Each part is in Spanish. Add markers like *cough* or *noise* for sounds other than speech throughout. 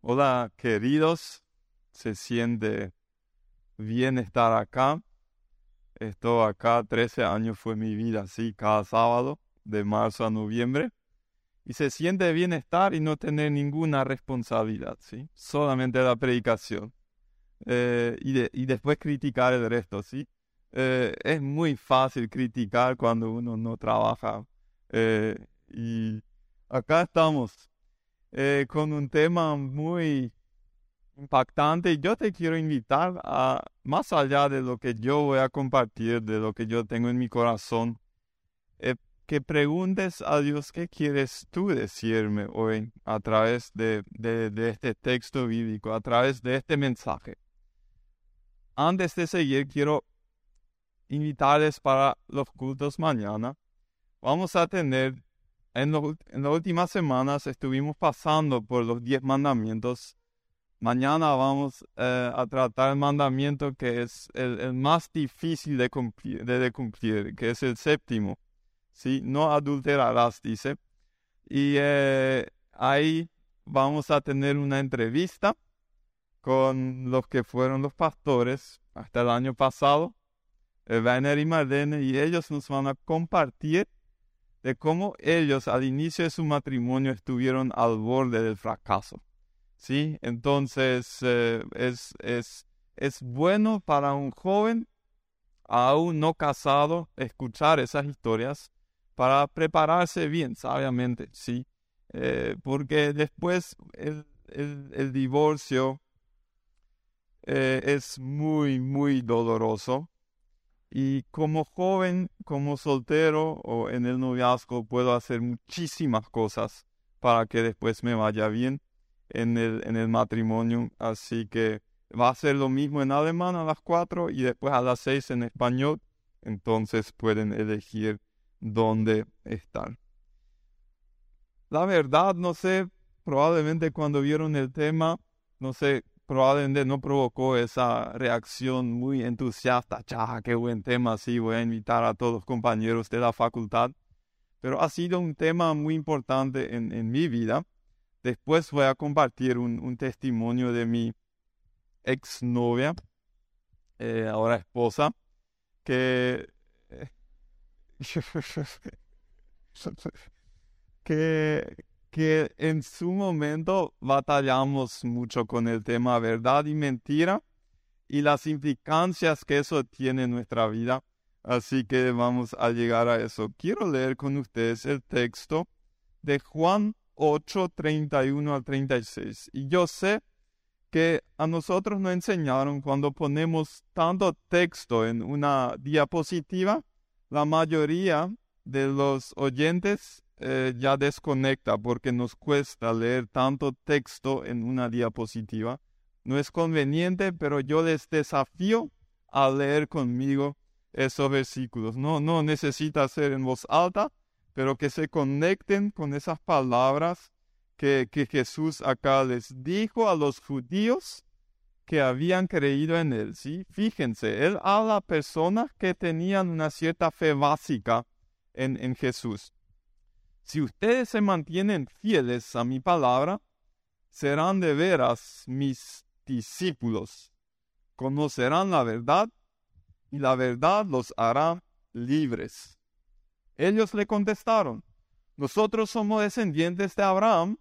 Hola queridos, se siente bien estar acá. Estoy acá, 13 años fue mi vida, así, cada sábado, de marzo a noviembre. Y se siente bien estar y no tener ninguna responsabilidad, ¿sí? Solamente la predicación. Eh, y, después criticar el resto, ¿sí? Eh, es muy fácil criticar cuando uno no trabaja. Eh, y acá estamos eh, con un tema muy impactante. Yo te quiero invitar a, más allá de lo que yo voy a compartir, de lo que yo tengo en mi corazón, eh, que preguntes a Dios qué quieres tú decirme hoy a través de, de este texto bíblico, a través de este mensaje. Antes de seguir, quiero invitarles para los cultos mañana. Vamos a tener en, las últimas semanas estuvimos pasando por los diez mandamientos. Mañana vamos eh, a tratar el mandamiento que es el, más difícil de cumplir, de, cumplir, que es el séptimo. ¿sí? No adulterarás, dice. Y eh, ahí vamos a tener una entrevista con los que fueron los pastores hasta el año pasado, Werner y Marlene, y ellos nos van a compartir de cómo ellos al inicio de su matrimonio estuvieron al borde del fracaso. ¿Sí? Entonces eh, es, es, es bueno para un joven aún no casado escuchar esas historias para prepararse bien, sabiamente, ¿sí? Eh, porque después el, el, divorcio eh, es muy, muy doloroso y como joven, como soltero o en el noviazgo puedo hacer muchísimas cosas para que después me vaya bien en el, en el matrimonio. Así que va a ser lo mismo en alemán a las cuatro y después a las seis en español. Entonces pueden elegir dónde estar. La verdad, no sé, probablemente cuando vieron el tema, no sé, probablemente no provocó esa reacción muy entusiasta. ¡Chá, qué buen tema! Sí, voy a invitar a todos los compañeros de la facultad. Pero ha sido un tema muy importante en, mi vida. Después voy a compartir un, testimonio de mi exnovia, eh, ahora esposa, que... *laughs* que que en su momento batallamos mucho con el tema verdad y mentira y las implicancias que eso tiene en nuestra vida. Así que vamos a llegar a eso. Quiero leer con ustedes el texto de Juan 8, 31 al 36. Y yo sé que a nosotros nos enseñaron cuando ponemos tanto texto en una diapositiva, la mayoría de los oyentes eh, ya desconecta porque nos cuesta leer tanto texto en una diapositiva. No es conveniente, pero yo les desafío a leer conmigo esos versículos. No, no necesita ser en voz alta, pero que se conecten con esas palabras que, que Jesús acá les dijo a los judíos que habían creído en él. ¿sí? Fíjense, él habla a personas que tenían una cierta fe básica en, en Jesús. Si ustedes se mantienen fieles a mi palabra, serán de veras mis discípulos. Conocerán la verdad y la verdad los hará libres. Ellos le contestaron, nosotros somos descendientes de Abraham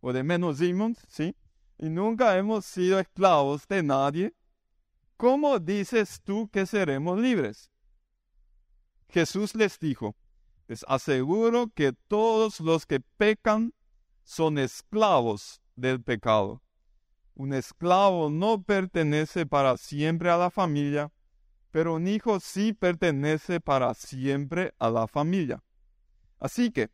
o de Menozimon, ¿sí? Y nunca hemos sido esclavos de nadie. ¿Cómo dices tú que seremos libres? Jesús les dijo, les aseguro que todos los que pecan son esclavos del pecado. Un esclavo no pertenece para siempre a la familia, pero un hijo sí pertenece para siempre a la familia. Así que,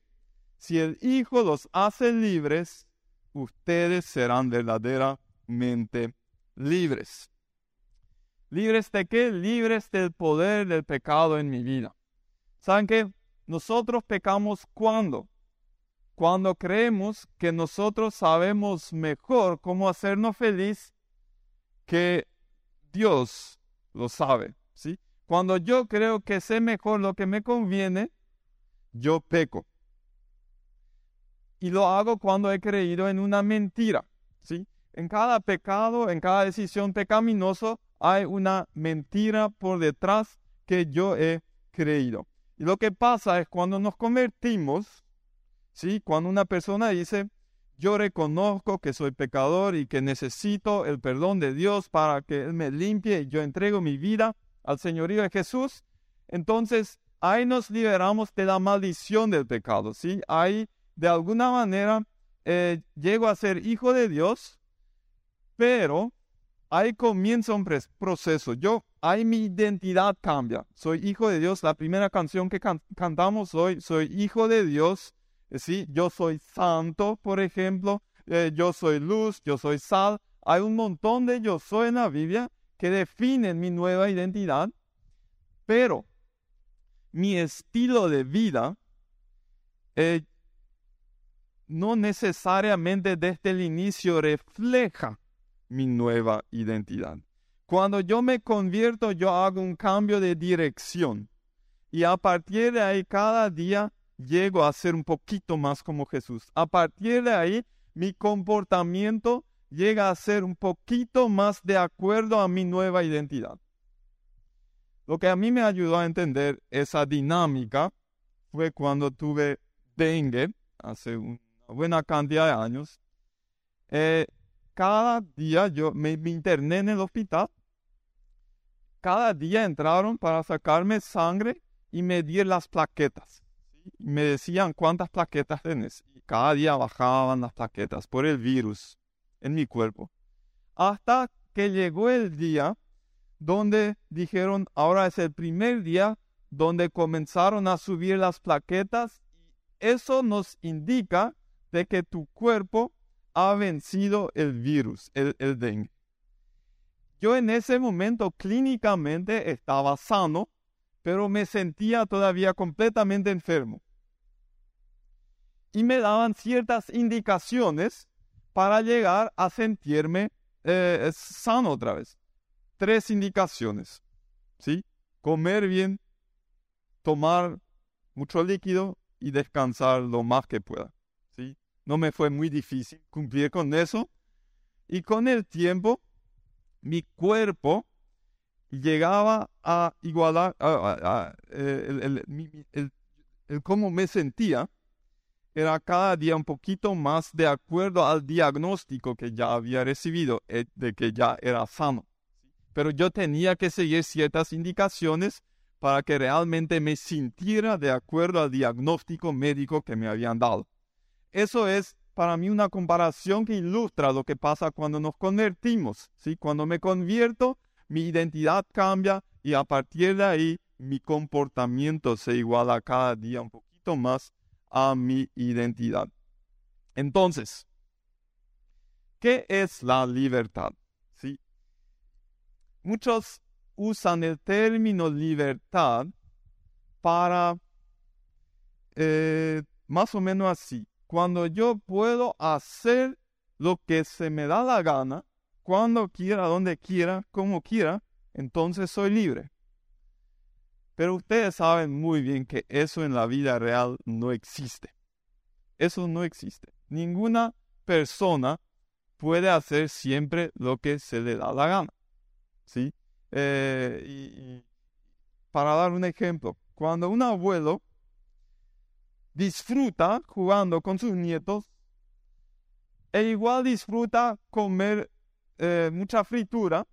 si el Hijo los hace libres, ustedes serán verdaderamente libres. ¿Libres de qué? Libres del poder del pecado en mi vida. ¿Saben qué? Nosotros pecamos cuando? Cuando creemos que nosotros sabemos mejor cómo hacernos feliz que Dios lo sabe, ¿sí? Cuando yo creo que sé mejor lo que me conviene, yo peco. Y lo hago cuando he creído en una mentira, ¿sí? en cada pecado, en cada decisión pecaminosa, hay una mentira por detrás que yo he creído. Y lo que pasa es cuando nos convertimos, ¿sí? Cuando una persona dice, yo reconozco que soy pecador y que necesito el perdón de Dios para que Él me limpie y yo entrego mi vida al señorío de Jesús, entonces ahí nos liberamos de la maldición del pecado, ¿sí? Ahí de alguna manera eh, llego a ser hijo de Dios, pero ahí comienza un proceso. Yo, ahí mi identidad cambia. Soy hijo de Dios. La primera canción que cantamos hoy, soy hijo de Dios. Eh, ¿sí? Yo soy santo, por ejemplo. Eh, yo soy luz, yo soy sal. Hay un montón de yo soy en la Biblia que definen mi nueva identidad. Pero mi estilo de vida eh, no necesariamente desde el inicio refleja mi nueva identidad. Cuando yo me convierto, yo hago un cambio de dirección. Y a partir de ahí, cada día llego a ser un poquito más como Jesús. A partir de ahí, mi comportamiento llega a ser un poquito más de acuerdo a mi nueva identidad. Lo que a mí me ayudó a entender esa dinámica fue cuando tuve dengue hace una buena cantidad de años. Eh, cada día yo me, interné en el hospital. Cada día entraron para sacarme sangre y medir las plaquetas. Me decían cuántas plaquetas tenés. Y cada día bajaban las plaquetas por el virus en mi cuerpo. Hasta que llegó el día donde dijeron, ahora es el primer día donde comenzaron a subir las plaquetas. Eso nos indica de que tu cuerpo ha vencido el virus, el, dengue. Yo en ese momento clínicamente estaba sano, pero me sentía todavía completamente enfermo. Y me daban ciertas indicaciones para llegar a sentirme eh, sano otra vez. Tres indicaciones. ¿Sí? Comer bien, tomar mucho líquido y descansar lo más que pueda no me fue muy difícil cumplir con eso. Y con el tiempo, mi cuerpo llegaba a igualar eh, el, cómo me sentía. Era cada día un poquito más de acuerdo al diagnóstico que ya había recibido, eh, de que ya era sano. Pero yo tenía que seguir ciertas indicaciones para que realmente me sintiera de acuerdo al diagnóstico médico que me habían dado. Eso es para mí una comparación que ilustra lo que pasa cuando nos convertimos. ¿sí? Cuando me convierto, mi identidad cambia y a partir de ahí mi comportamiento se iguala cada día un poquito más a mi identidad. Entonces, ¿qué es la libertad? ¿Sí? Muchos usan el término libertad para eh, más o menos así cuando yo puedo hacer lo que se me da la gana, cuando quiera, donde quiera, como quiera, entonces soy libre. Pero ustedes saben muy bien que eso en la vida real no existe. Eso no existe. Ninguna persona puede hacer siempre lo que se le da la gana. ¿Sí? Eh, para dar un ejemplo, cuando un abuelo disfruta jugando con sus nietos e igual disfruta comer eh, mucha fritura.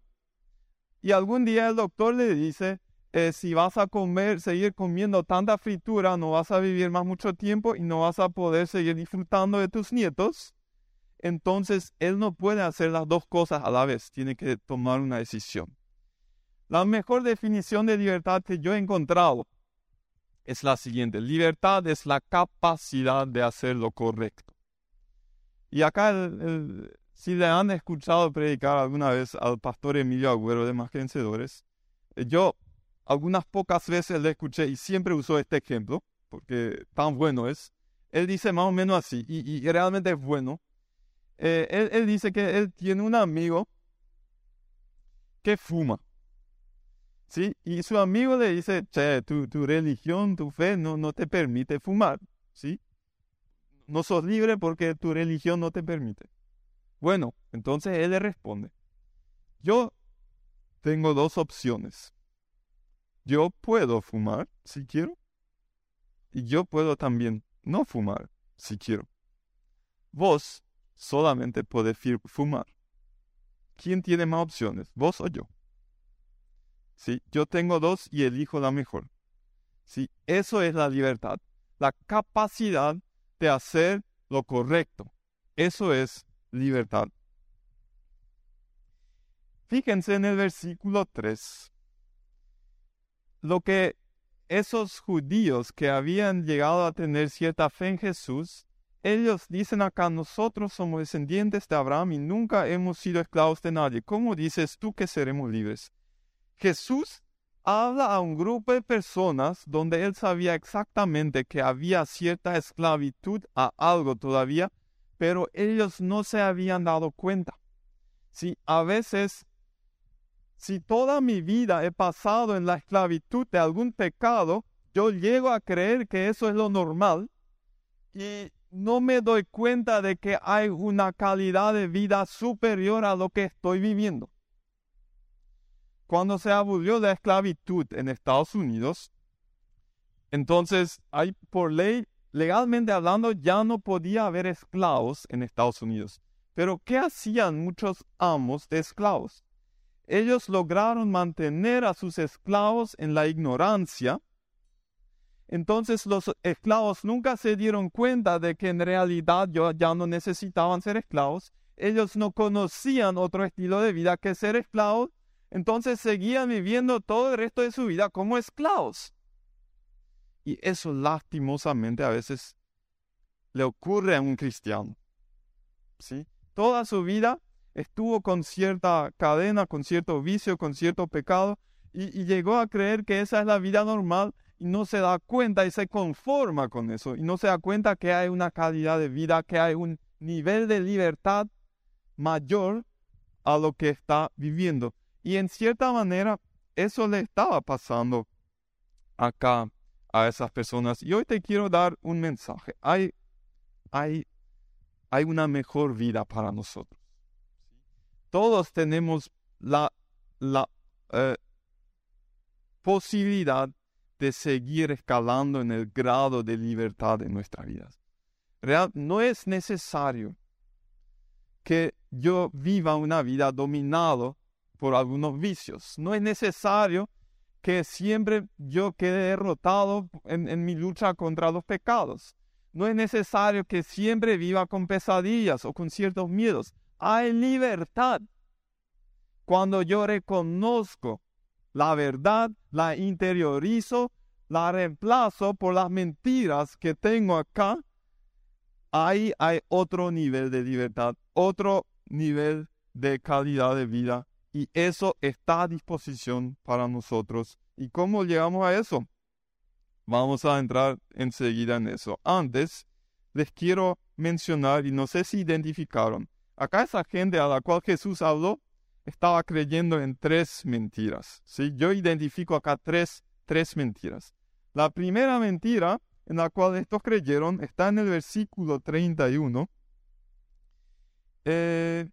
Y algún día el doctor le dice eh, si vas a comer seguir comiendo tanta fritura no vas a vivir más mucho tiempo y no vas a poder seguir disfrutando de tus nietos entonces él no puede hacer las dos cosas a la vez tiene que tomar una decisión. La mejor definición de libertad que yo he encontrado es la siguiente. Libertad es la capacidad de hacer lo correcto. Y acá, si le han escuchado predicar alguna vez al pastor Emilio Agüero de Más Vencedores, eh, yo algunas pocas veces le escuché y siempre usó este ejemplo, porque tan bueno es. Él dice más o menos así, y, realmente es bueno. Eh, él dice que él tiene un amigo que fuma. ¿Sí? Y su amigo le dice, tu religión, tu fe no, no te permite fumar, ¿sí? No sos libre porque tu religión no te permite. Bueno, entonces él le responde, yo tengo dos opciones. Yo puedo fumar si quiero y yo puedo también no fumar si quiero. Vos solamente podés fumar. ¿Quién tiene más opciones, vos o yo? ¿Sí? Yo tengo dos y elijo la mejor. ¿Sí? Eso es la libertad, la capacidad de hacer lo correcto. Eso es libertad. Fíjense en el versículo 3. Lo que esos judíos que habían llegado a tener cierta fe en Jesús, ellos dicen acá, nosotros somos descendientes de Abraham y nunca hemos sido esclavos de nadie. ¿Cómo dices tú que seremos libres? Jesús habla a un grupo de personas donde él sabía exactamente que había cierta esclavitud a algo todavía, pero ellos no se habían dado cuenta. Si a veces si toda mi vida he pasado en la esclavitud de algún pecado, yo llego a creer que eso es lo normal y no me doy cuenta de que hay una calidad de vida superior a lo que estoy viviendo. Cuando se abolió la esclavitud en Estados Unidos, entonces hay por ley, legalmente hablando, ya no podía haber esclavos en Estados Unidos. Pero ¿qué hacían muchos amos de esclavos? ellos lograron mantener a sus esclavos en la ignorancia, entonces los esclavos nunca se dieron cuenta de que en realidad ya no necesitaban ser esclavos. Ellos no conocían otro estilo de vida que ser esclavos. Entonces seguían viviendo todo el resto de su vida como esclavos. Y eso lastimosamente a veces le ocurre a un cristiano. ¿Sí? Toda su vida estuvo con cierta cadena, con cierto vicio, con cierto pecado, y, llegó a creer que esa es la vida normal y no se da cuenta y se conforma con eso, y no se da cuenta que hay una calidad de vida, que hay un nivel de libertad mayor a lo que está viviendo. Y en cierta manera, eso le estaba pasando acá a esas personas. Y hoy te quiero dar un mensaje. Hay, hay, hay una mejor vida para nosotros todos tenemos la, eh, posibilidad de seguir escalando en el grado de libertad de nuestras vidas. Real, no es necesario que yo viva una vida dominado por algunos vicios. No es necesario que siempre yo quede derrotado en, mi lucha contra los pecados. No es necesario que siempre viva con pesadillas o con ciertos miedos hay libertad. Cuando yo reconozco la verdad, la interiorizo, la reemplazo por las mentiras que tengo acá, ahí hay otro nivel de libertad, otro nivel de calidad de vida y eso está a disposición para nosotros. ¿Y cómo llegamos a eso? Vamos a entrar enseguida en eso. Antes, les quiero mencionar, y no sé si identificaron, Acá esa gente a la cual Jesús habló estaba creyendo en tres mentiras. ¿sí? Yo identifico acá tres, tres mentiras. La primera mentira en la cual estos creyeron está en el versículo 31. Eh,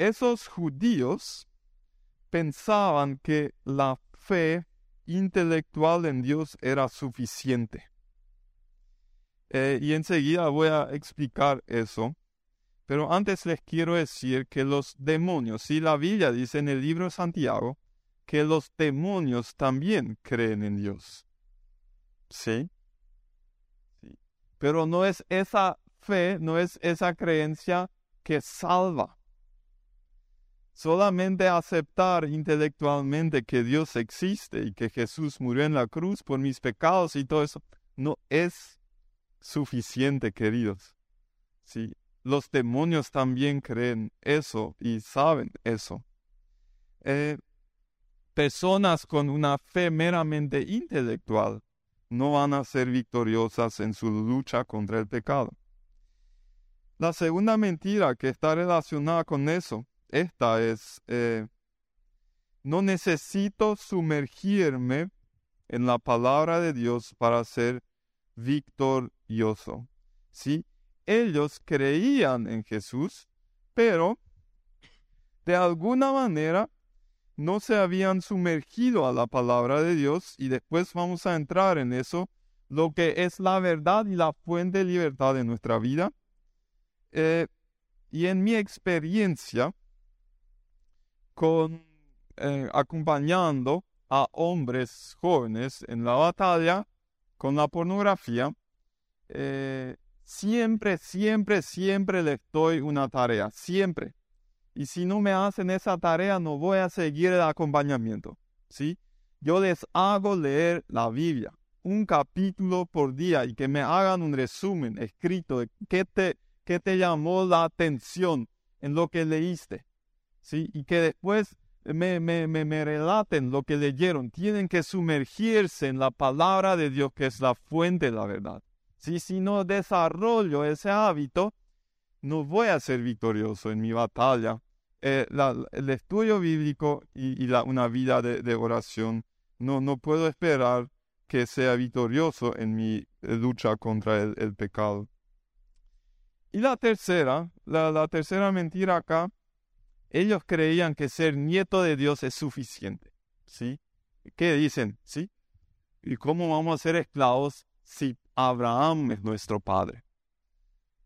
esos judíos pensaban que la fe intelectual en Dios era suficiente. Eh, y enseguida voy a explicar eso. Pero antes les quiero decir que los demonios, si la Biblia dice en el libro de Santiago, que los demonios también creen en Dios. ¿Sí? ¿Sí? Pero no es esa fe, no es esa creencia que salva. Solamente aceptar intelectualmente que Dios existe y que Jesús murió en la cruz por mis pecados y todo eso, no es suficiente, queridos. Sí, los demonios también creen eso y saben eso. Eh, personas con una fe meramente intelectual no van a ser victoriosas en su lucha contra el pecado. La segunda mentira que está relacionada con eso, esta es, eh, no necesito sumergirme en la palabra de Dios para ser victorioso. ¿Sí? ellos creían en Jesús, pero de alguna manera no se habían sumergido a la palabra de Dios y después vamos a entrar en eso, lo que es la verdad y la fuente de libertad de nuestra vida. Eh, y en mi experiencia eh, acompañando a hombres jóvenes en la batalla con la pornografía, eh, siempre, siempre, siempre les doy una tarea, siempre. Y si no me hacen esa tarea, no voy a seguir el acompañamiento, ¿sí? Yo les hago leer la Biblia, un capítulo por día y que me hagan un resumen escrito de qué te, qué te llamó la atención en lo que leíste, ¿sí? Y que después me, me, me, relaten lo que leyeron. Tienen que sumergirse en la palabra de Dios, que es la fuente de la verdad. Si no desarrollo ese hábito, no voy a ser victorioso en mi batalla. Eh, el estudio bíblico y, una vida de, oración, no, no puedo esperar que sea victorioso en mi eh, lucha contra el, pecado. Y la tercera, la tercera mentira acá ellos creían que ser nieto de Dios es suficiente. ¿Sí? ¿Qué dicen? ¿Sí? ¿Y cómo vamos a ser esclavos si Abraham es nuestro padre?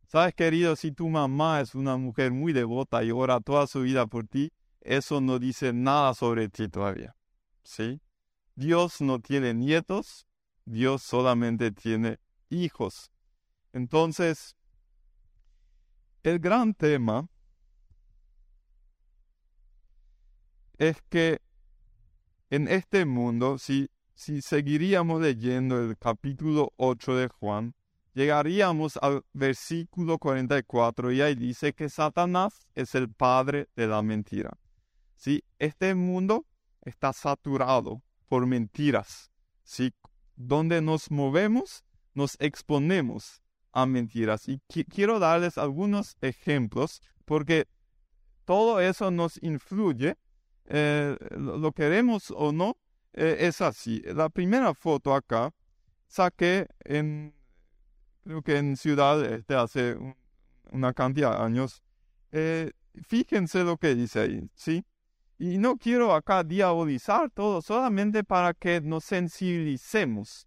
Sabes, querido, si tu mamá es una mujer muy devota y ora toda su vida por ti, eso no dice nada sobre ti todavía. ¿Sí? Dios no tiene nietos, Dios solamente tiene hijos. Entonces, el gran tema es que en este mundo, si, si seguiríamos leyendo el capítulo 8 de Juan, llegaríamos al versículo 44 y ahí dice que Satanás es el padre de la mentira. ¿Sí? Este mundo está saturado por mentiras. ¿Sí? Donde nos movemos, nos exponemos a mentiras. Y quiero darles algunos ejemplos porque todo eso nos influye eh, lo queremos o no, eh, es así. La primera foto acá saqué en, creo que en Ciudad Este hace una cantidad de años. Eh, fíjense lo que dice ahí, ¿sí? Y no quiero acá diabolizar todo, solamente para que nos sensibilicemos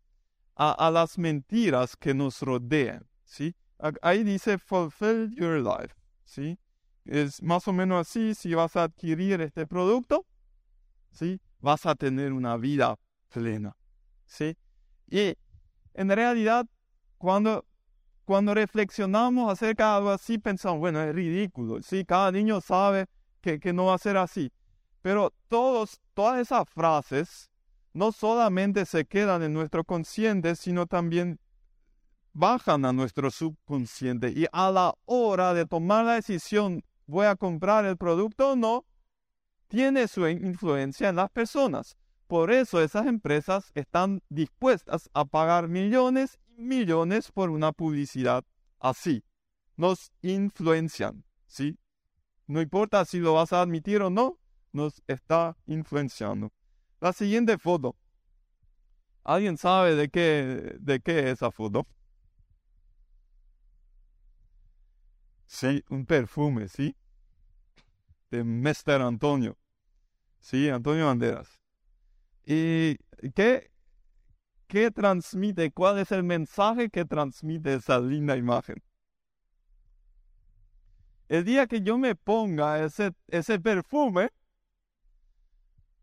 a, a las mentiras que nos rodean, ¿sí? Ahí dice fulfill your life, ¿sí? Es más o menos así, si vas a adquirir este producto, ¿sí? Vas a tener una vida plena, ¿sí? Y en realidad, cuando, cuando reflexionamos acerca de algo así, pensamos, bueno, es ridículo, ¿sí? Cada niño sabe que, que no va a ser así. Pero todos, todas esas frases no solamente se quedan en nuestro consciente, sino también bajan a nuestro subconsciente y a la hora de tomar la decisión voy a comprar el producto o no, tiene su influencia en las personas. Por eso esas empresas están dispuestas a pagar millones y millones por una publicidad así. Nos influencian, ¿sí? No importa si lo vas a admitir o no, nos está influenciando. La siguiente foto. ¿Alguien sabe de qué, de qué es esa foto? Sí, un perfume, ¿sí? De Mr. Antonio. Sí, Antonio Banderas. ¿Y qué, qué transmite? ¿Cuál es el mensaje que transmite esa linda imagen? El día que yo me ponga ese, ese perfume,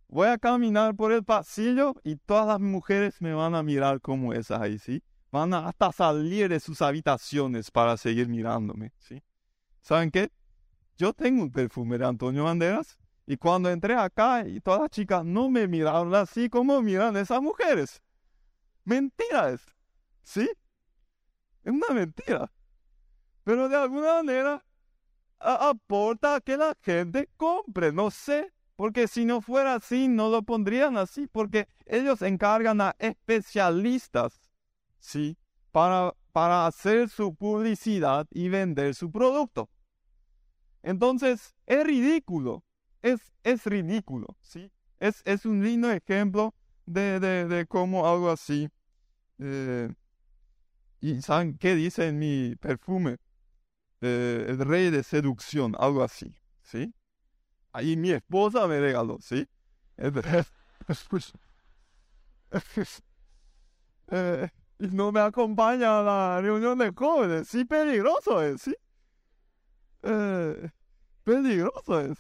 voy a caminar por el pasillo y todas las mujeres me van a mirar como esas ahí, ¿sí? Van a hasta salir de sus habitaciones para seguir mirándome, ¿sí? ¿Saben qué? Yo tengo un perfume de Antonio Banderas y cuando entré acá y todas las chicas no me miraron así como miran esas mujeres. Mentira es. ¿Sí? Es una mentira. Pero de alguna manera aporta a que la gente compre. No sé. Porque si no fuera así, no lo pondrían así. Porque ellos encargan a especialistas. ¿Sí? Para, para hacer su publicidad y vender su producto. Entonces, es ridículo, es, es ridículo, ¿sí? Es, es un lindo ejemplo de, de, cómo algo así. Eh, ¿Y saben qué dice en mi perfume? eh, el rey de seducción, algo así, ¿sí? Ahí mi esposa me regaló, ¿sí? *laughs* Eh, y no me acompaña a la reunión de jóvenes, sí, peligroso es, ¿sí? Eh, peligroso es.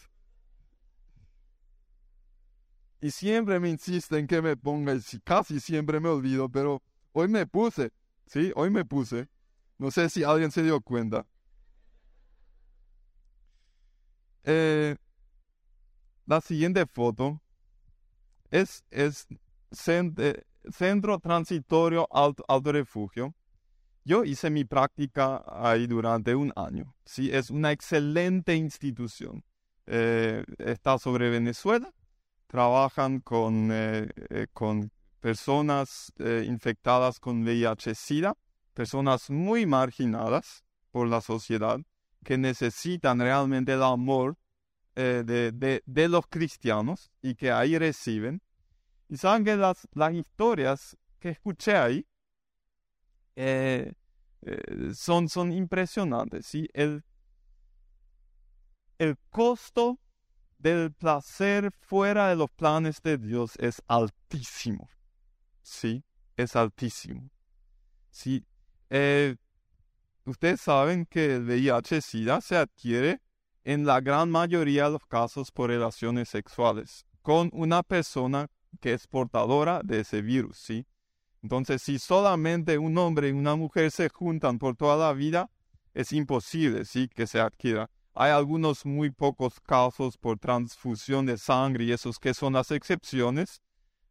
Y siempre me insisten que me ponga, casi siempre me olvido, pero hoy me puse, ¿sí? Hoy me puse. No sé si alguien se dio cuenta. Eh, la siguiente foto es, es eh, Centro Transitorio Alto, Refugio. Yo hice mi práctica ahí durante un año. Sí, es una excelente institución. Eh, está sobre Venezuela. Trabajan con, con personas infectadas con VIH-Sida personas muy marginadas por la sociedad que necesitan realmente el amor eh, de, los cristianos y que ahí reciben. Y saben que las, las historias que escuché ahí eh, eh, son, son impresionantes. ¿sí? El, el costo del placer fuera de los planes de Dios es altísimo. Sí, es altísimo. Sí, eh, ustedes saben que el VIH-Sida se adquiere en la gran mayoría de los casos por relaciones sexuales con una persona que es portadora de ese virus, ¿sí? Entonces, si solamente un hombre y una mujer se juntan por toda la vida, es imposible, ¿sí? Que se adquiera. Hay algunos muy pocos casos por transfusión de sangre y esos que son las excepciones,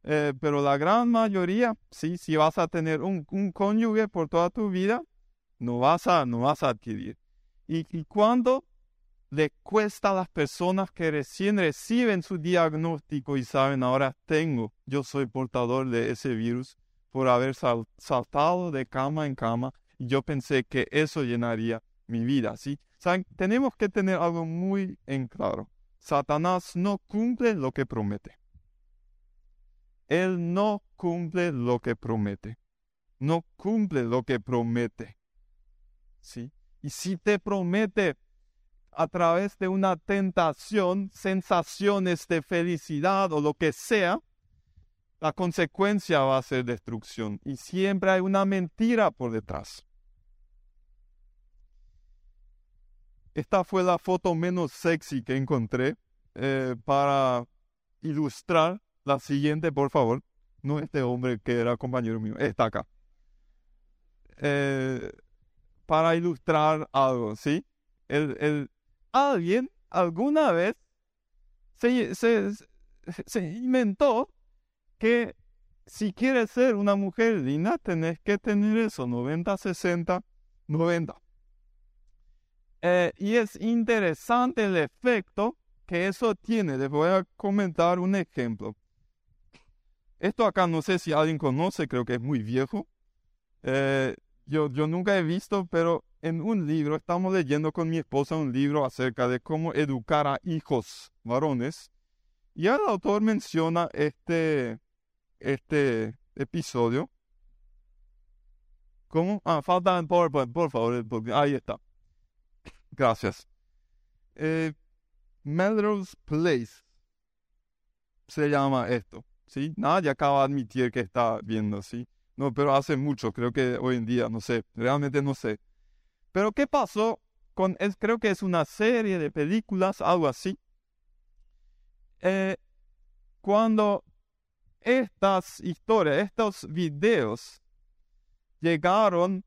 eh, pero la gran mayoría, sí, si vas a tener un, cónyuge por toda tu vida, no vas a, no vas a adquirir. Y, y cuando le cuesta a las personas que recién reciben su diagnóstico y saben, ahora tengo, yo soy portador de ese virus por haber saltado de cama en cama, y yo pensé que eso llenaría mi vida, ¿sí? Tenemos que tener algo muy en claro. Satanás no cumple lo que promete. Él no cumple lo que promete. No cumple lo que promete. ¿Sí? Y si te promete a través de una tentación, sensaciones de felicidad o lo que sea, la consecuencia va a ser destrucción. Y siempre hay una mentira por detrás. Esta fue la foto menos sexy que encontré eh, para ilustrar la siguiente, por favor. No este hombre que era compañero mío, está acá. Eh, para ilustrar algo, ¿sí? El, el, alguien alguna vez se, se, inventó que si quieres ser una mujer linda, tenés que tener eso, 90, 60, 90. y es interesante el efecto que eso tiene. Les voy a comentar un ejemplo. Esto acá no sé si alguien conoce, creo que es muy viejo. Eh, yo, yo nunca he visto, pero en un libro, estamos leyendo con mi esposa un libro acerca de cómo educar a hijos varones. Y el autor menciona este, este episodio. ¿Cómo? Ah, falta en PowerPoint, por favor. Ahí está. Gracias. Eh, Melrose Place se llama esto. ¿sí? Nadie acaba de admitir que está viendo, ¿sí? No, pero hace mucho, creo que hoy en día, no sé, realmente no sé. Pero ¿qué pasó con, es, creo que es una serie de películas, algo así? Eh, cuando estas historias, estos videos llegaron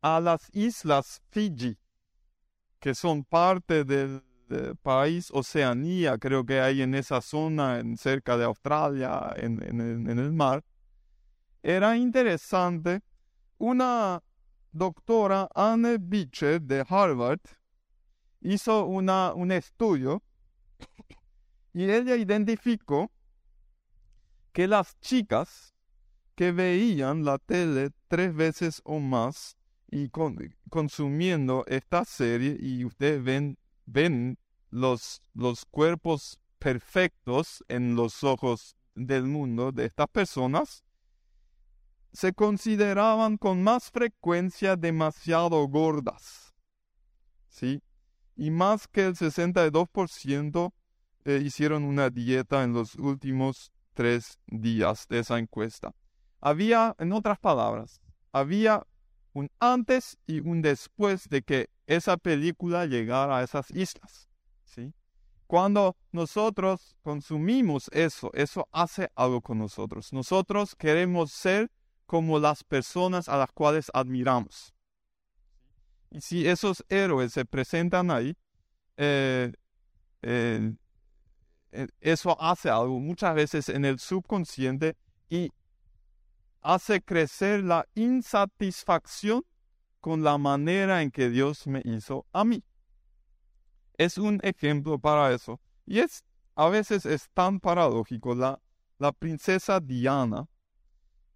a las islas Fiji, que son parte del país Oceanía, creo que hay en esa zona, en, cerca de Australia, en, el mar, era interesante. Una doctora, Anne Beecher, de Harvard, hizo una, un estudio y ella identificó que las chicas que veían la tele tres veces o más y consumiendo esta serie, y ustedes ven, ven los, los cuerpos perfectos en los ojos del mundo de estas personas se consideraban con más frecuencia demasiado gordas. ¿sí? Y más que el 62% eh, hicieron una dieta en los últimos tres días de esa encuesta. Había, en otras palabras, había un antes y un después de que esa película llegara a esas islas. ¿sí? Cuando nosotros consumimos eso, eso hace algo con nosotros. Nosotros queremos ser como las personas a las cuales admiramos. Y si esos héroes se presentan ahí, eh, eso hace algo muchas veces en el subconsciente y hace crecer la insatisfacción con la manera en que Dios me hizo a mí. Es un ejemplo para eso. Y es, a veces es tan paradójico. La, la princesa Diana,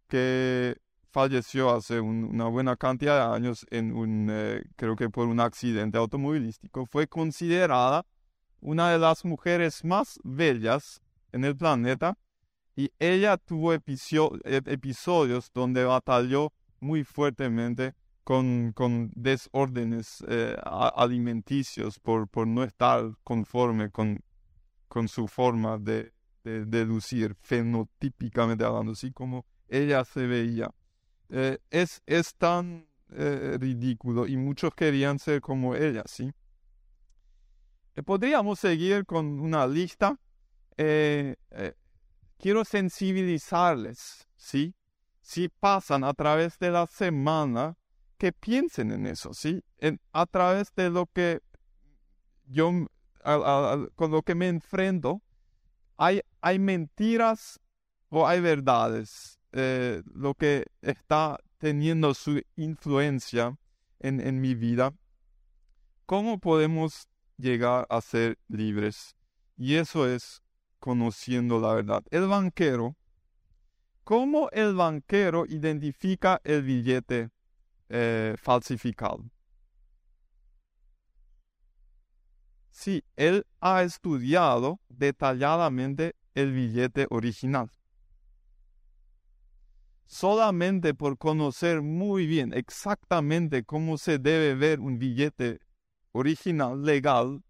que falleció hace una buena cantidad de años en un, eh, creo que por un accidente automovilístico, fue considerada una de las mujeres más bellas en el planeta y ella tuvo episodios donde batalló muy fuertemente con, con desórdenes eh, alimenticios por, por no estar conforme con, con su forma de, de, lucir, fenotípicamente hablando, así como ella se veía. Eh, es, es tan eh, ridículo y muchos querían ser como ella, ¿sí? Podríamos seguir con una lista quiero sensibilizarles, ¿sí? Si pasan a través de la semana, que piensen en eso, ¿sí? A través de lo que yo, con lo que me enfrento, hay, hay mentiras o hay verdades, eh, lo que está teniendo su influencia en, en mi vida. ¿Cómo podemos llegar a ser libres? Y eso es conociendo la verdad. El banquero, ¿cómo el banquero identifica el billete eh, falsificado? Sí, él ha estudiado detalladamente el billete original. Solamente por conocer muy bien exactamente cómo se debe ver un billete original, legal,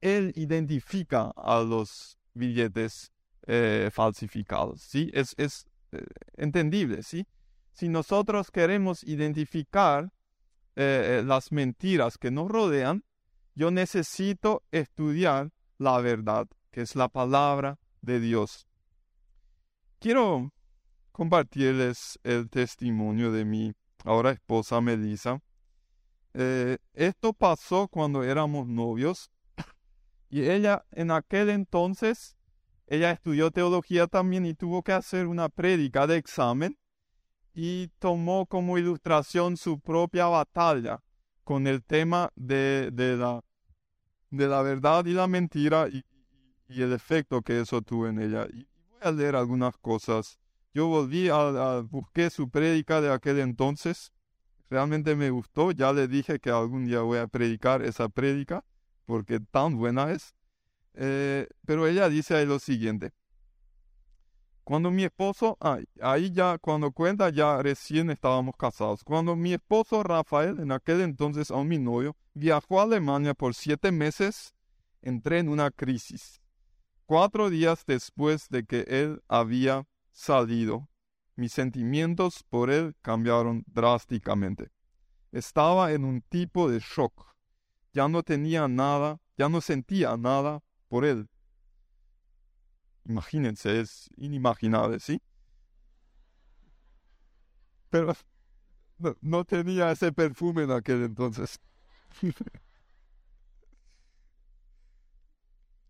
él identifica a los billetes eh, falsificados, ¿sí? Es, es eh, entendible, ¿sí? Si nosotros queremos identificar eh, las mentiras que nos rodean, yo necesito estudiar la verdad, que es la palabra de Dios. Quiero compartirles el testimonio de mi ahora esposa Melissa. Esto pasó cuando éramos novios *coughs* y ella en aquel entonces, ella estudió teología también y tuvo que hacer una prédica de examen y tomó como ilustración su propia batalla con el tema de, de, la, de la verdad y la mentira y, y, el efecto que eso tuvo en ella. Y voy a leer algunas cosas. Yo volví a, a busqué su prédica de aquel entonces. Realmente me gustó. Ya le dije que algún día voy a predicar esa prédica porque tan buena es. Eh, pero ella dice ahí lo siguiente. Cuando mi esposo, ahí ya, cuando cuenta, ya recién estábamos casados. Cuando mi esposo Rafael, en aquel entonces aún mi novio, viajó a Alemania por siete meses, entré en una crisis. Cuatro días después de que él había salido, mis sentimientos por él cambiaron drásticamente. Estaba en un tipo de shock ya no tenía nada, ya no sentía nada por él. Imagínense, es inimaginable, ¿sí? Pero no, tenía ese perfume en aquel entonces. *laughs*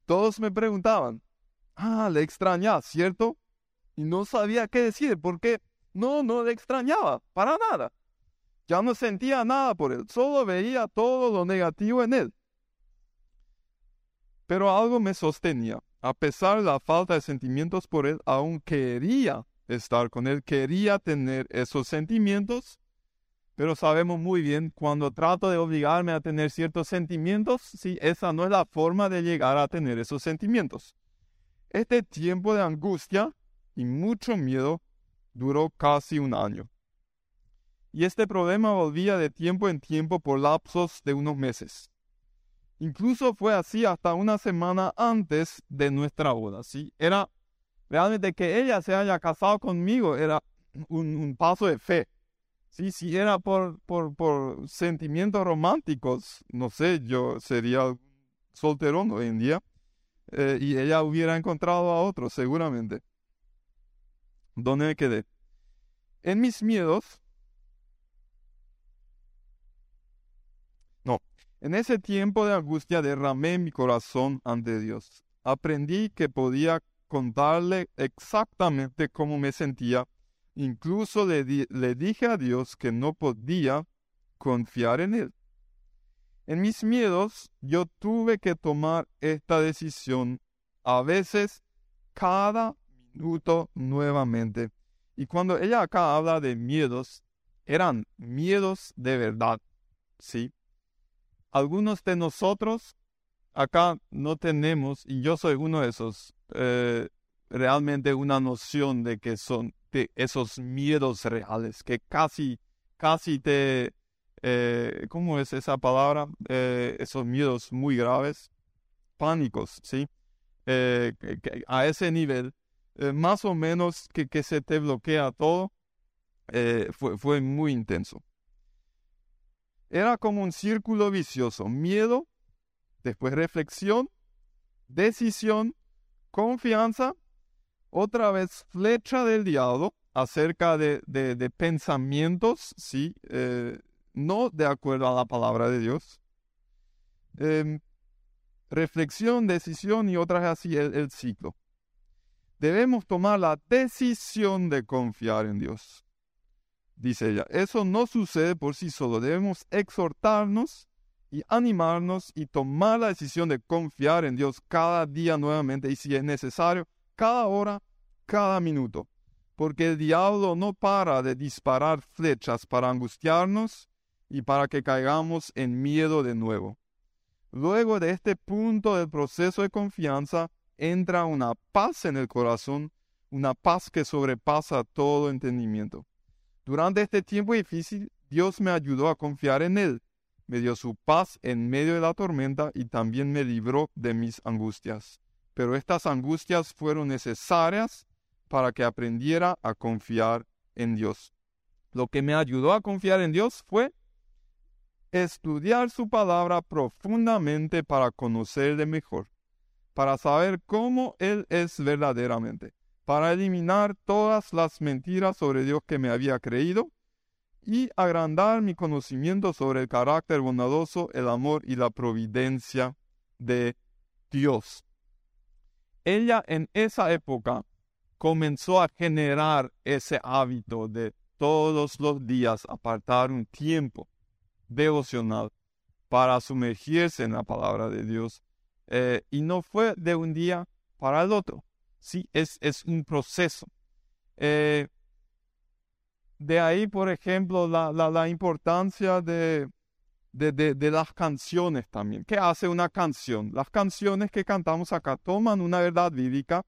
Todos me preguntaban, ah, le extrañaba, ¿cierto? Y no sabía qué decir, porque no, no le extrañaba, para nada. Ya no sentía nada por él, solo veía todo lo negativo en él. Pero algo me sostenía. A pesar de la falta de sentimientos por él, aún quería estar con él, quería tener esos sentimientos. Pero sabemos muy bien, cuando trato de obligarme a tener ciertos sentimientos, sí, esa no es la forma de llegar a tener esos sentimientos. Este tiempo de angustia y mucho miedo duró casi un año. y este problema volvía de tiempo en tiempo por lapsos de unos meses. Incluso fue así hasta una semana antes de nuestra boda, ¿sí? Era realmente que ella se haya casado conmigo, era un, paso de fe. Sí, si era por, por, por sentimientos románticos, no sé, yo sería solterón hoy en día eh, y ella hubiera encontrado a otro, seguramente. ¿Dónde me quedé? En mis miedos, no, en ese tiempo de angustia derramé mi corazón ante Dios. Aprendí que podía contarle exactamente cómo me sentía. Incluso le, le dije a Dios que no podía confiar en Él. En mis miedos yo tuve que tomar esta decisión a veces cada nuevamente. Y cuando ella acá habla de miedos, eran miedos de verdad, ¿sí? algunos de nosotros acá no tenemos, y yo soy uno de esos, eh, realmente una noción de que son de esos miedos reales, que casi, casi te, eh, ¿cómo es esa palabra? Eh, esos miedos muy graves, pánicos, ¿sí? a ese nivel, más o menos que, que, se te bloquea todo, fue, fue muy intenso. Era como un círculo vicioso. Miedo, después reflexión, decisión, confianza, otra vez flecha del diablo acerca de, pensamientos, sí, eh, no de acuerdo a la palabra de Dios. Em, reflexión, decisión y otras así el ciclo. Debemos tomar la decisión de confiar en Dios dice ella. Eso no sucede por sí solo. Debemos exhortarnos y animarnos y tomar la decisión de confiar en Dios cada día nuevamente y si es necesario, cada hora, cada minuto. Porque el diablo no para de disparar flechas para angustiarnos y para que caigamos en miedo de nuevo. Luego de este punto del proceso de confianza, entra una paz en el corazón, una paz que sobrepasa todo entendimiento. Durante este tiempo difícil, Dios me ayudó a confiar en Él, me dio su paz en medio de la tormenta y también me libró de mis angustias. Pero estas angustias fueron necesarias para que aprendiera a confiar en Dios. Lo que me ayudó a confiar en Dios fue estudiar su palabra profundamente para conocerle mejor, para saber cómo Él es verdaderamente para eliminar todas las mentiras sobre Dios que me había creído y agrandar mi conocimiento sobre el carácter bondadoso, el amor y la providencia de Dios. Ella en esa época comenzó a generar ese hábito de todos los días apartar un tiempo devocional para sumergirse en la palabra de Dios. Eh, y no fue de un día para el otro. ¿sí? Es, es un proceso. Eh, de ahí, por ejemplo, la, la, importancia de, de, de, las canciones también. ¿Qué hace una canción? Las canciones que cantamos acá toman una verdad bíblica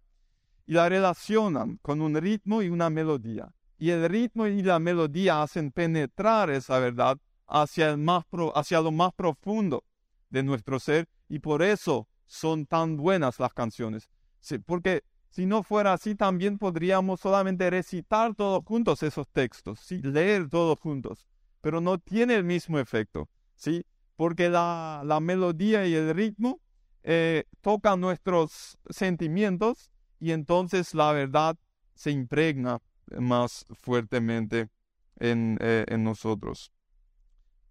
y la relacionan con un ritmo y una melodía. Y el ritmo y la melodía hacen penetrar esa verdad hacia, el más hacia lo más profundo de nuestro ser y por eso son tan buenas las canciones. Sí, porque si no fuera así, también podríamos solamente recitar todos juntos esos textos, leer todos juntos, pero no tiene el mismo efecto, ¿sí? porque la, melodía y el ritmo eh, tocan nuestros sentimientos y entonces la verdad se impregna más fuertemente en, eh, en nosotros.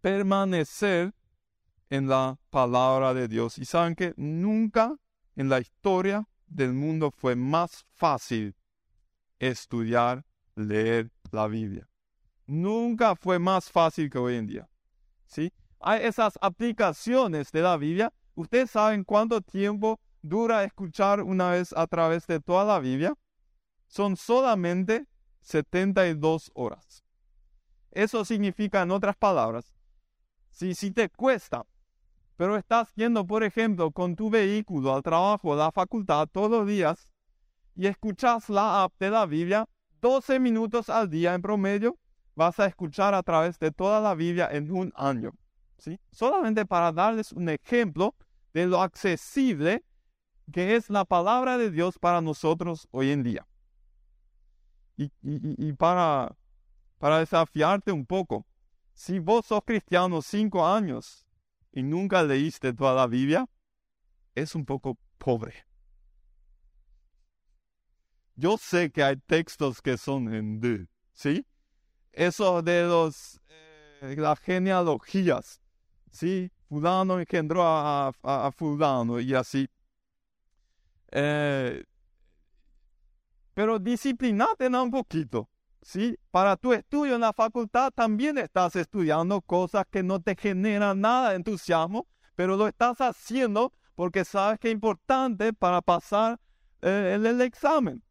Permanecer en la palabra de Dios. Y saben que nunca en la historia del mundo fue más fácil estudiar, leer la Biblia. Nunca fue más fácil que hoy en día. ¿Sí? Hay esas aplicaciones de la Biblia. ¿Ustedes saben cuánto tiempo dura escuchar una vez a través de toda la Biblia? Son solamente 72 horas. Eso significa, en otras palabras, si, si te cuesta pero estás yendo, por ejemplo, con tu vehículo al trabajo, a la facultad todos los días y escuchas la app de la Biblia 12 minutos al día en promedio, vas a escuchar a través de toda la Biblia en un año. ¿sí? Solamente para darles un ejemplo de lo accesible que es la palabra de Dios para nosotros hoy en día. Y, para, para desafiarte un poco, si vos sos cristiano cinco años y nunca leíste toda la Biblia, es un poco pobre. Yo sé que hay textos que son en D, ¿sí? Eso de los, eh, las genealogías, ¿sí? Fulano engendró a, a, fulano y así. Eh, pero disciplinate un poquito, ¿sí? Para tu estudio en la facultad también estás estudiando cosas que no te generan nada de entusiasmo, pero lo estás haciendo porque sabes que es importante para pasar eh, el examen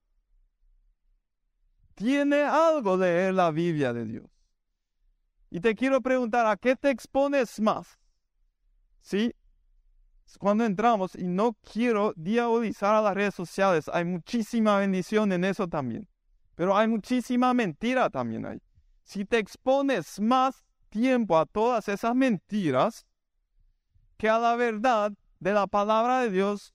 tiene algo leer la Biblia de Dios. Y te quiero preguntar, ¿a qué te expones más? ¿Sí? Cuando entramos, y no quiero diabolizar a las redes sociales, hay muchísima bendición en eso también. Pero hay muchísima mentira también ahí. Si te expones más tiempo a todas esas mentiras que a la verdad de la palabra de Dios,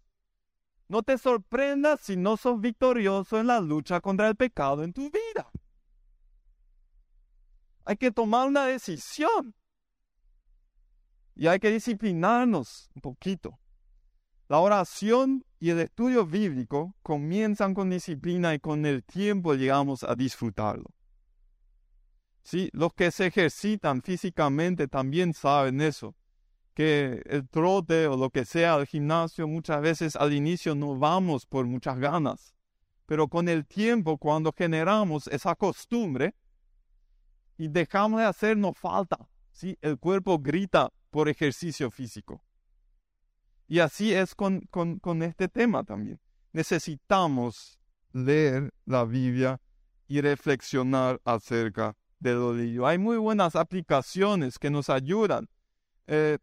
no te sorprendas si no sos victorioso en la lucha contra el pecado en tu vida. Hay que tomar una decisión. Y hay que disciplinarnos un poquito. La oración y el estudio bíblico comienzan con disciplina y con el tiempo llegamos a disfrutarlo. Sí, los que se ejercitan físicamente también saben eso que el trote o lo que sea, al gimnasio, muchas veces al inicio no vamos por muchas ganas, pero con el tiempo, cuando generamos esa costumbre y dejamos de hacer, nos falta. ¿sí? El cuerpo grita por ejercicio físico. Y así es con, con, este tema también. Necesitamos leer la Biblia y reflexionar acerca de lo leído. Hay muy buenas aplicaciones que nos ayudan. Eh,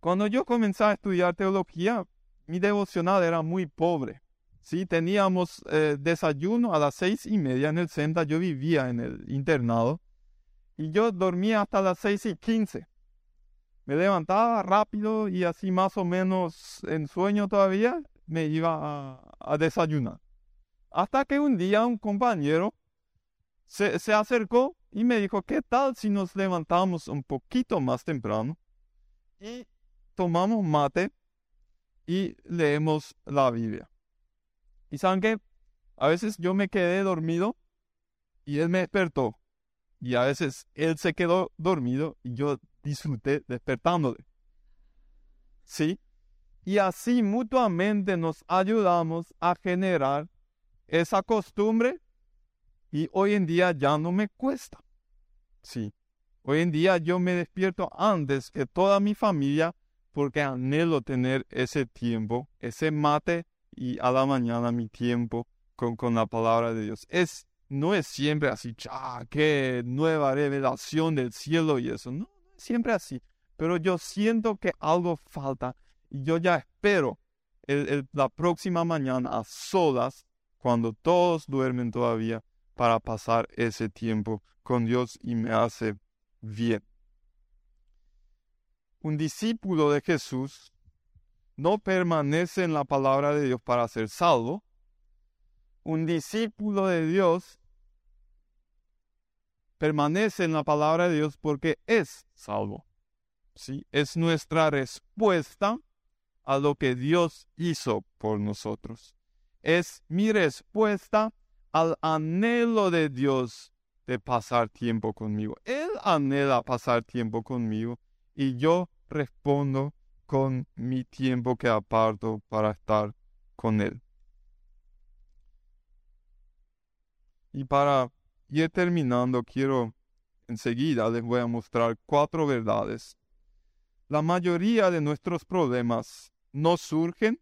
cuando yo comencé a estudiar teología, mi devocional era muy pobre. Sí, teníamos eh, desayuno a las seis y media en el centro. Yo vivía en el internado y yo dormía hasta las seis y quince. Me levantaba rápido y así más o menos en sueño todavía me iba a, desayunar. Hasta que un día un compañero se, se acercó y me dijo, ¿qué tal si nos levantamos un poquito más temprano? Y tomamos mate y leemos la Biblia. ¿Y saben qué? A veces yo me quedé dormido y él me despertó. Y a veces él se quedó dormido y yo disfruté despertándole. ¿Sí? Y así mutuamente nos ayudamos a generar esa costumbre y hoy en día ya no me cuesta. Sí. Hoy en día yo me despierto antes que toda mi familia porque anhelo tener ese tiempo, ese mate y a la mañana mi tiempo con, con la palabra de Dios. Es, no es siempre así, ¡ah, qué nueva revelación del cielo y eso! No, siempre así. Pero yo siento que algo falta y yo ya espero la próxima mañana a solas, cuando todos duermen todavía, para pasar ese tiempo con Dios y me hace bien un discípulo de Jesús no permanece en la palabra de Dios para ser salvo. Un discípulo de Dios permanece en la palabra de Dios porque es salvo. ¿Sí? Es nuestra respuesta a lo que Dios hizo por nosotros. Es mi respuesta al anhelo de Dios de pasar tiempo conmigo. Él anhela pasar tiempo conmigo y yo respondo con mi tiempo que aparto para estar con Él. Y para ir terminando, quiero enseguida les voy a mostrar cuatro verdades. La mayoría de nuestros problemas no surgen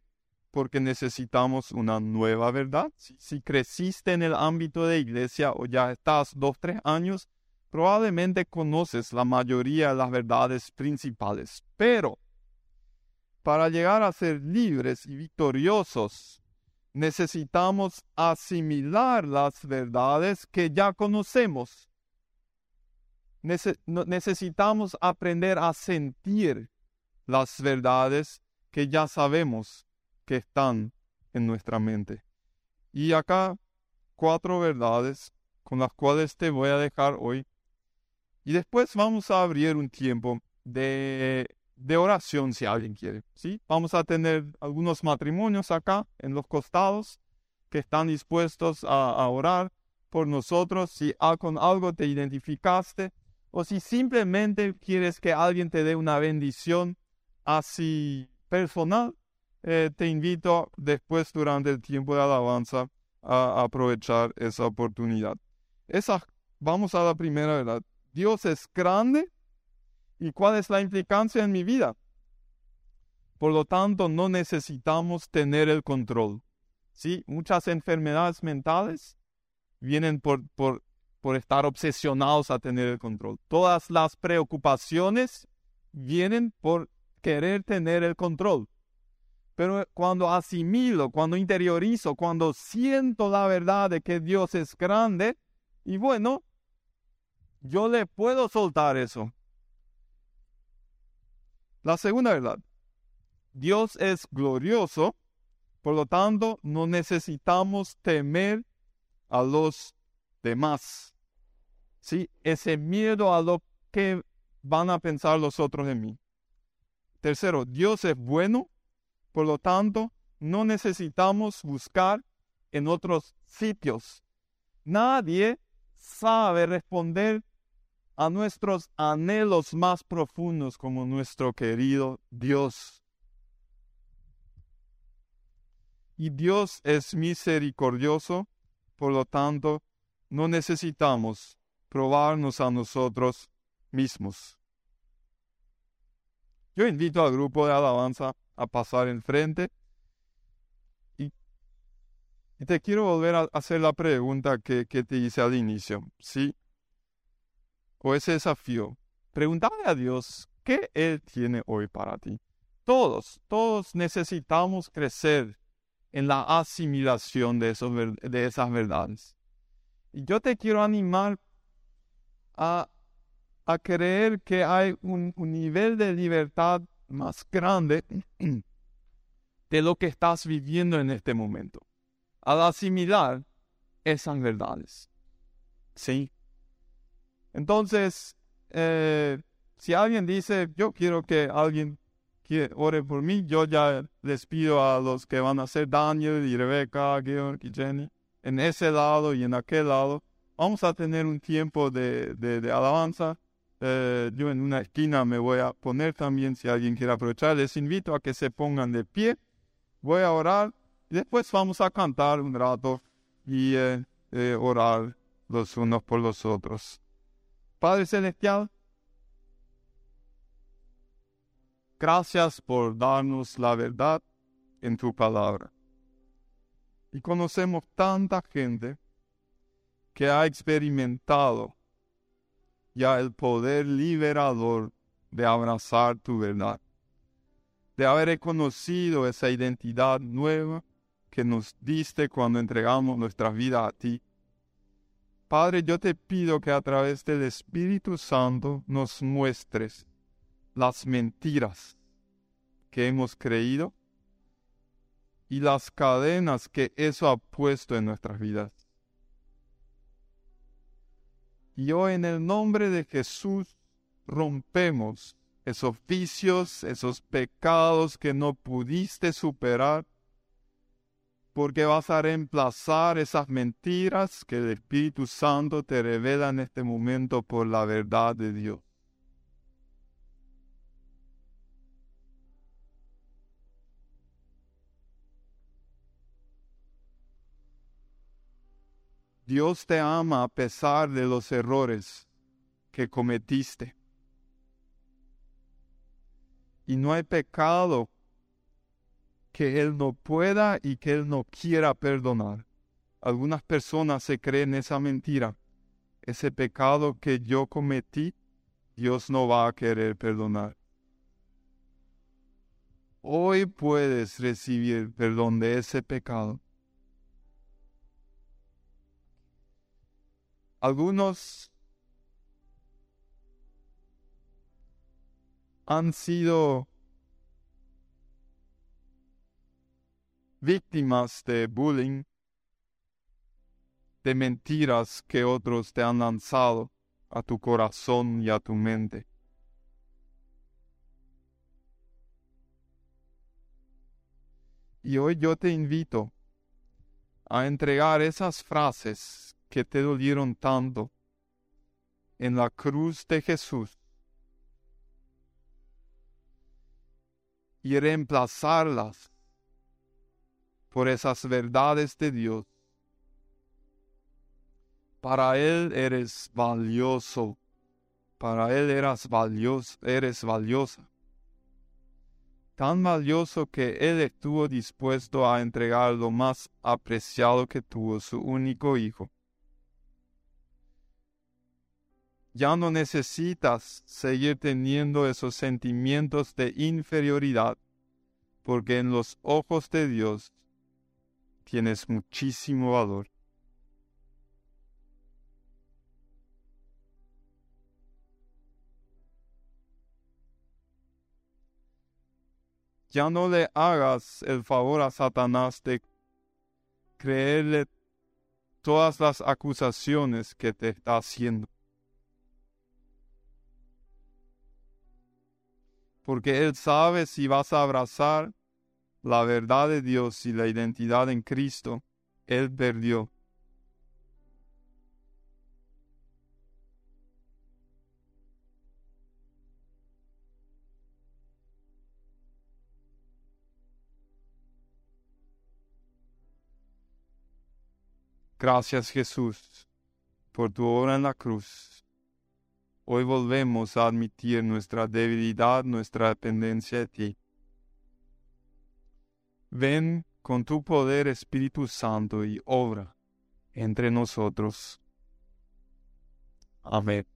porque necesitamos una nueva verdad. Si, creciste en el ámbito de iglesia o ya estás dos, tres años, probablemente conoces la mayoría de las verdades principales, pero para llegar a ser libres y victoriosos, necesitamos asimilar las verdades que ya conocemos. necesitamos aprender a sentir las verdades que ya sabemos que están en nuestra mente. Y acá cuatro verdades con las cuales te voy a dejar hoy. Y después vamos a abrir un tiempo de, de oración si alguien quiere. ¿sí? Vamos a tener algunos matrimonios acá en los costados que están dispuestos a, orar por nosotros si con algo te identificaste o si simplemente quieres que alguien te dé una bendición así personal, eh, te invito después durante el tiempo de alabanza a aprovechar esa oportunidad. Esa, vamos a la primera verdad. Dios es grande y cuál es la implicancia en mi vida. Por lo tanto, no necesitamos tener el control. ¿sí? Muchas enfermedades mentales vienen por, por, por estar obsesionados a tener el control. Todas las preocupaciones vienen por querer tener el control. Pero cuando asimilo, cuando interiorizo, cuando siento la verdad de que Dios es grande, y bueno, yo le puedo soltar eso. La segunda verdad, Dios es glorioso por lo tanto, no necesitamos temer a los demás. ¿Sí? Ese miedo a lo que van a pensar los otros de mí. Tercero, Dios es bueno, por lo tanto, no necesitamos buscar en otros sitios. Nadie sabe responder a nuestros anhelos más profundos como nuestro querido Dios. Y Dios es misericordioso, por lo tanto, no necesitamos probarnos a nosotros mismos. Yo invito al grupo de alabanza a pasar enfrente y, y te quiero volver a hacer la pregunta que, que te hice al inicio, ¿sí? O ese desafío. Pregúntale a Dios qué Él tiene hoy para ti. Todos, todos necesitamos crecer en la asimilación de, esos, esas verdades. Y yo te quiero animar a, a creer que hay un, un nivel de libertad más grande *clears throat* de lo que estás viviendo en este momento. Al asimilar esas verdades. ¿Sí? Entonces, eh, si alguien dice, yo quiero que alguien ore por mí. Yo ya les pido a los que van a ser Daniel y Rebeca, Georg y Jenny, en ese lado y en aquel lado. Vamos a tener un tiempo de, de, alabanza. Eh, yo en una esquina me voy a poner también si alguien quiere aprovechar. Les invito a que se pongan de pie. Voy a orar y después vamos a cantar un rato y eh, eh, orar los unos por los otros. Padre Celestial, Gracias por darnos la verdad en tu palabra. Y conocemos tanta gente que ha experimentado ya el poder liberador de abrazar tu verdad, de haber reconocido esa identidad nueva que nos diste cuando entregamos nuestra vida a ti. Padre, yo te pido que a través del Espíritu Santo nos muestres las mentiras que hemos creído y las cadenas que eso ha puesto en nuestras vidas. Y hoy en el nombre de Jesús rompemos esos vicios, esos pecados que no pudiste superar, porque vas a reemplazar esas mentiras que el Espíritu Santo te revela en este momento por la verdad de Dios. Dios te ama a pesar de los errores que cometiste. Y no hay pecado que Él no pueda y que Él no quiera perdonar. Algunas personas se creen esa mentira. Ese pecado que yo cometí, Dios no va a querer perdonar. Hoy puedes recibir perdón de ese pecado Algunos han sido víctimas de bullying, de mentiras que otros te han lanzado a tu corazón y a tu mente. Y hoy yo te invito a entregar esas frases que te dolieron tanto en la cruz de Jesús y reemplazarlas por esas verdades de Dios. Para Él eres valioso, para Él eras valioso, eres valiosa. Tan valioso que Él estuvo dispuesto a entregar lo más apreciado que tuvo, su único hijo. Ya no necesitas seguir teniendo esos sentimientos de inferioridad, porque en los ojos de Dios tienes muchísimo valor. Ya no le hagas el favor a Satanás de creerle todas las acusaciones que te está haciendo. Porque Él sabe si vas a abrazar la verdad de Dios y la identidad en Cristo, Él perdió. Gracias Jesús por tu obra en la cruz. Hoy volvemos a admitir nuestra debilidad, nuestra dependencia de ti. Ven con tu poder Espíritu Santo y obra entre nosotros. Amén.